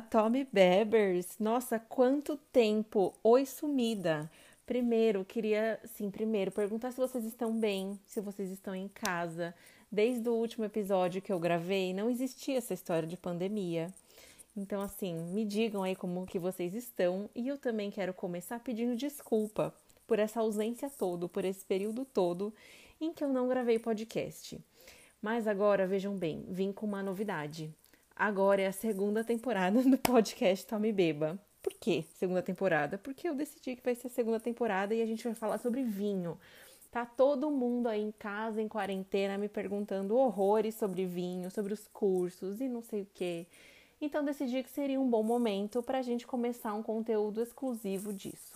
Tommy Bebers! Nossa, quanto tempo! Oi, sumida! Primeiro, queria, sim, primeiro, perguntar se vocês estão bem, se vocês estão em casa. Desde o último episódio que eu gravei, não existia essa história de pandemia. Então, assim, me digam aí como que vocês estão. E eu também quero começar pedindo desculpa por essa ausência toda, por esse período todo em que eu não gravei podcast. Mas agora, vejam bem, vim com uma novidade. Agora é a segunda temporada do podcast Tome Beba. Por que segunda temporada? Porque eu decidi que vai ser a segunda temporada e a gente vai falar sobre vinho. Tá todo mundo aí em casa, em quarentena, me perguntando horrores sobre vinho, sobre os cursos e não sei o que. Então decidi que seria um bom momento para a gente começar um conteúdo exclusivo disso.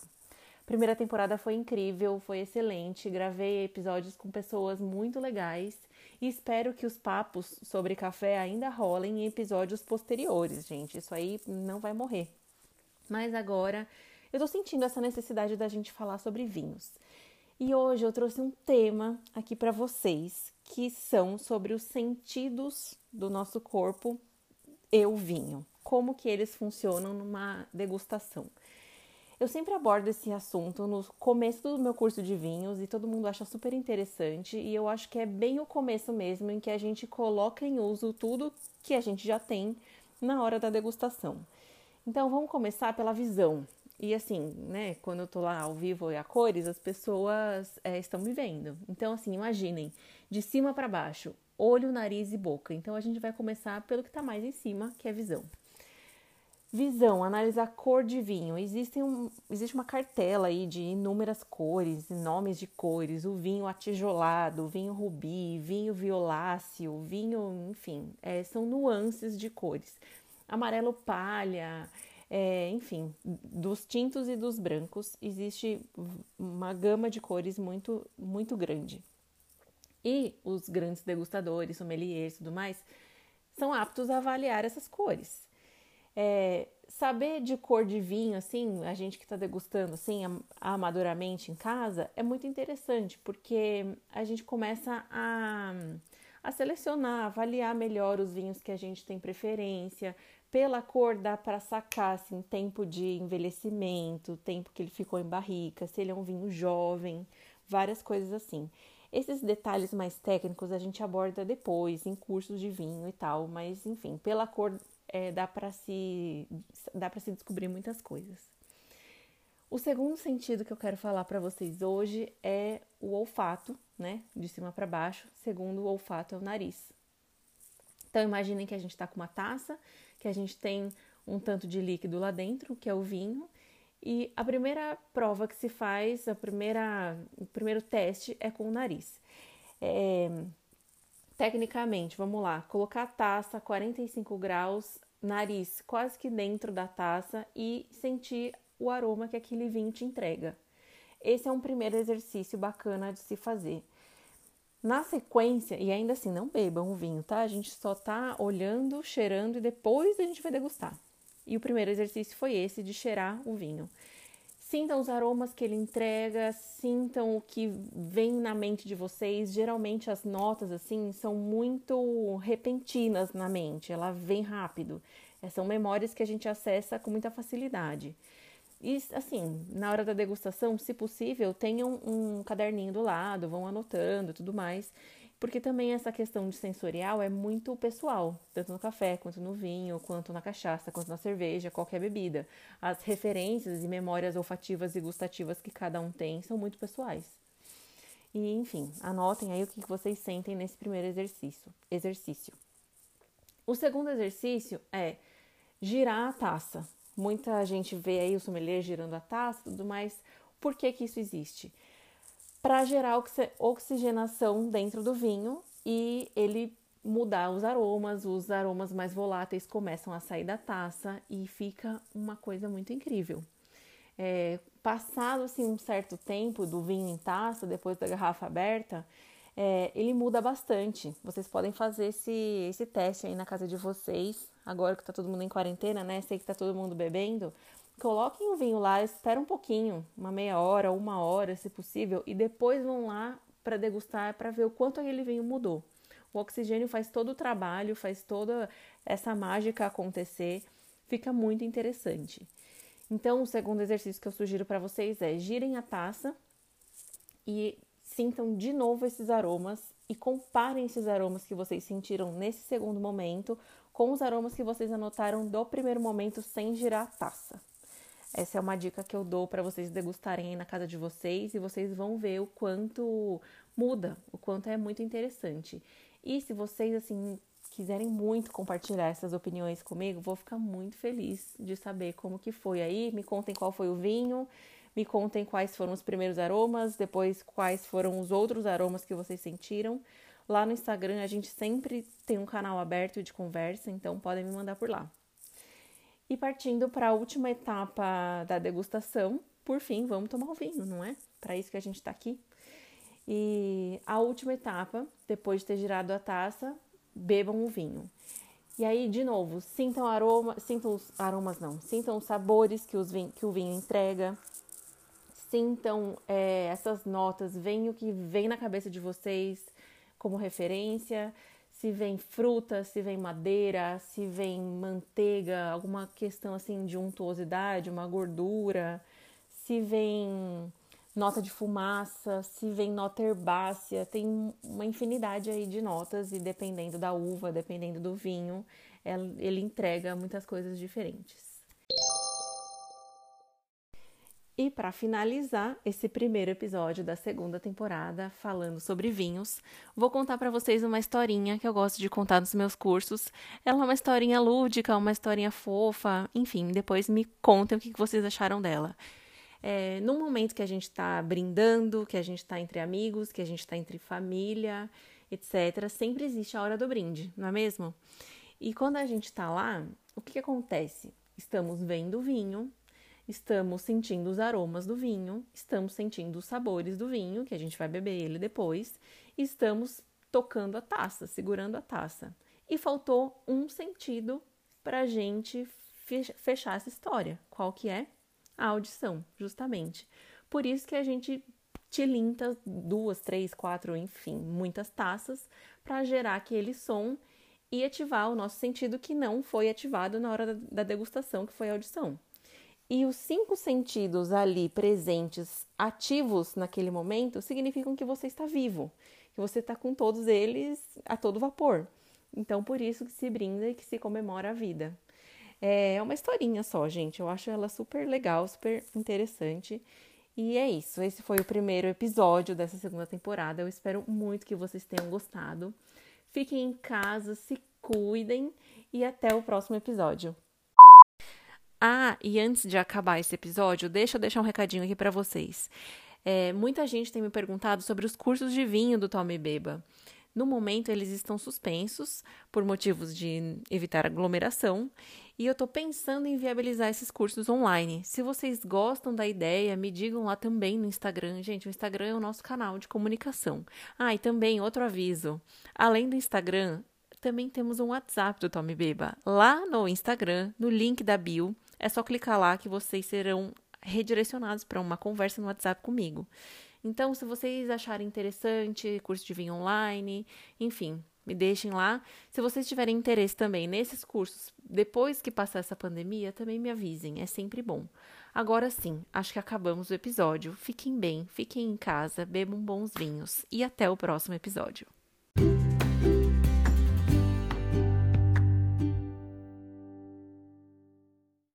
Primeira temporada foi incrível, foi excelente. Gravei episódios com pessoas muito legais e espero que os papos sobre café ainda rolem em episódios posteriores, gente. Isso aí não vai morrer. Mas agora eu tô sentindo essa necessidade da gente falar sobre vinhos. E hoje eu trouxe um tema aqui para vocês que são sobre os sentidos do nosso corpo e o vinho. Como que eles funcionam numa degustação. Eu sempre abordo esse assunto no começo do meu curso de vinhos e todo mundo acha super interessante e eu acho que é bem o começo mesmo em que a gente coloca em uso tudo que a gente já tem na hora da degustação. Então vamos começar pela visão. E assim, né, quando eu tô lá ao vivo e a cores, as pessoas é, estão me vendo. Então, assim, imaginem, de cima para baixo, olho, nariz e boca. Então a gente vai começar pelo que tá mais em cima, que é visão. Visão, analisar cor de vinho. Existe, um, existe uma cartela aí de inúmeras cores, nomes de cores, o vinho atijolado, o vinho rubi, vinho violáceo, vinho, enfim, é, são nuances de cores. Amarelo palha, é, enfim, dos tintos e dos brancos, existe uma gama de cores muito, muito grande. E os grandes degustadores, sommeliers e tudo mais, são aptos a avaliar essas cores. É, saber de cor de vinho, assim, a gente que está degustando assim amadoramente em casa, é muito interessante, porque a gente começa a, a selecionar, avaliar melhor os vinhos que a gente tem preferência. Pela cor dá para sacar assim, tempo de envelhecimento, tempo que ele ficou em barrica, se ele é um vinho jovem, várias coisas assim. Esses detalhes mais técnicos a gente aborda depois, em cursos de vinho e tal, mas enfim, pela cor é, dá para se dá para se descobrir muitas coisas. O segundo sentido que eu quero falar para vocês hoje é o olfato, né? De cima para baixo. Segundo o olfato é o nariz. Então imaginem que a gente está com uma taça, que a gente tem um tanto de líquido lá dentro, que é o vinho, e a primeira prova que se faz, a primeira, o primeiro teste é com o nariz. É, Tecnicamente, vamos lá, colocar a taça a 45 graus, nariz quase que dentro da taça e sentir o aroma que aquele vinho te entrega. Esse é um primeiro exercício bacana de se fazer. Na sequência, e ainda assim, não bebam o vinho, tá? A gente só tá olhando, cheirando e depois a gente vai degustar. E o primeiro exercício foi esse de cheirar o vinho. Sintam os aromas que ele entrega, sintam o que vem na mente de vocês. Geralmente as notas assim são muito repentinas na mente, ela vem rápido. São memórias que a gente acessa com muita facilidade. E assim, na hora da degustação, se possível, tenham um caderninho do lado, vão anotando tudo mais porque também essa questão de sensorial é muito pessoal, tanto no café, quanto no vinho, quanto na cachaça, quanto na cerveja, qualquer bebida. As referências e memórias olfativas e gustativas que cada um tem são muito pessoais. E, enfim, anotem aí o que vocês sentem nesse primeiro exercício. exercício. O segundo exercício é girar a taça. Muita gente vê aí o sommelier girando a taça e tudo mais. Por que, que isso existe? para gerar oxigenação dentro do vinho e ele mudar os aromas, os aromas mais voláteis começam a sair da taça e fica uma coisa muito incrível. É, passado assim, um certo tempo do vinho em taça, depois da garrafa aberta, é, ele muda bastante. Vocês podem fazer esse, esse teste aí na casa de vocês, agora que tá todo mundo em quarentena, né? Sei que tá todo mundo bebendo. Coloquem o vinho lá, espera um pouquinho, uma meia hora, uma hora, se possível, e depois vão lá para degustar para ver o quanto aquele vinho mudou. O oxigênio faz todo o trabalho, faz toda essa mágica acontecer. Fica muito interessante. Então, o segundo exercício que eu sugiro para vocês é girem a taça e sintam de novo esses aromas e comparem esses aromas que vocês sentiram nesse segundo momento com os aromas que vocês anotaram do primeiro momento sem girar a taça. Essa é uma dica que eu dou para vocês degustarem aí na casa de vocês e vocês vão ver o quanto muda, o quanto é muito interessante. E se vocês assim quiserem muito compartilhar essas opiniões comigo, vou ficar muito feliz de saber como que foi aí. Me contem qual foi o vinho, me contem quais foram os primeiros aromas, depois quais foram os outros aromas que vocês sentiram. Lá no Instagram a gente sempre tem um canal aberto de conversa, então podem me mandar por lá. E partindo para a última etapa da degustação, por fim, vamos tomar o vinho, não é? Para isso que a gente está aqui. E a última etapa, depois de ter girado a taça, bebam o vinho. E aí, de novo, sintam aroma, sintam os aromas não, sintam os sabores que, os vinho, que o vinho entrega, sintam é, essas notas, venham o que vem na cabeça de vocês como referência, se vem fruta, se vem madeira, se vem manteiga, alguma questão assim de untuosidade, uma gordura, se vem nota de fumaça, se vem nota herbácea, tem uma infinidade aí de notas e dependendo da uva, dependendo do vinho, ele entrega muitas coisas diferentes. E para finalizar esse primeiro episódio da segunda temporada falando sobre vinhos, vou contar para vocês uma historinha que eu gosto de contar nos meus cursos. Ela é uma historinha lúdica, uma historinha fofa, enfim, depois me contem o que vocês acharam dela. É, no momento que a gente está brindando, que a gente está entre amigos, que a gente está entre família, etc., sempre existe a hora do brinde, não é mesmo? E quando a gente está lá, o que, que acontece? Estamos vendo vinho, estamos sentindo os aromas do vinho, estamos sentindo os sabores do vinho, que a gente vai beber ele depois, estamos tocando a taça, segurando a taça. E faltou um sentido para a gente fechar essa história. Qual que é? A audição, justamente. Por isso que a gente tilinta duas, três, quatro, enfim, muitas taças para gerar aquele som e ativar o nosso sentido que não foi ativado na hora da degustação, que foi a audição. E os cinco sentidos ali presentes, ativos naquele momento, significam que você está vivo, que você está com todos eles a todo vapor. Então, por isso que se brinda e que se comemora a vida. É uma historinha só, gente. Eu acho ela super legal, super interessante. E é isso. Esse foi o primeiro episódio dessa segunda temporada. Eu espero muito que vocês tenham gostado. Fiquem em casa, se cuidem e até o próximo episódio. Ah, e antes de acabar esse episódio, deixa eu deixar um recadinho aqui para vocês. É, muita gente tem me perguntado sobre os cursos de vinho do Tome Beba. No momento, eles estão suspensos por motivos de evitar aglomeração e eu estou pensando em viabilizar esses cursos online. Se vocês gostam da ideia, me digam lá também no Instagram. Gente, o Instagram é o nosso canal de comunicação. Ah, e também outro aviso: além do Instagram, também temos um WhatsApp do Tome Beba. Lá no Instagram, no link da bio, é só clicar lá que vocês serão redirecionados para uma conversa no WhatsApp comigo. Então, se vocês acharem interessante, curso de vinho online, enfim, me deixem lá. Se vocês tiverem interesse também nesses cursos, depois que passar essa pandemia, também me avisem, é sempre bom. Agora sim, acho que acabamos o episódio. Fiquem bem, fiquem em casa, bebam bons vinhos e até o próximo episódio.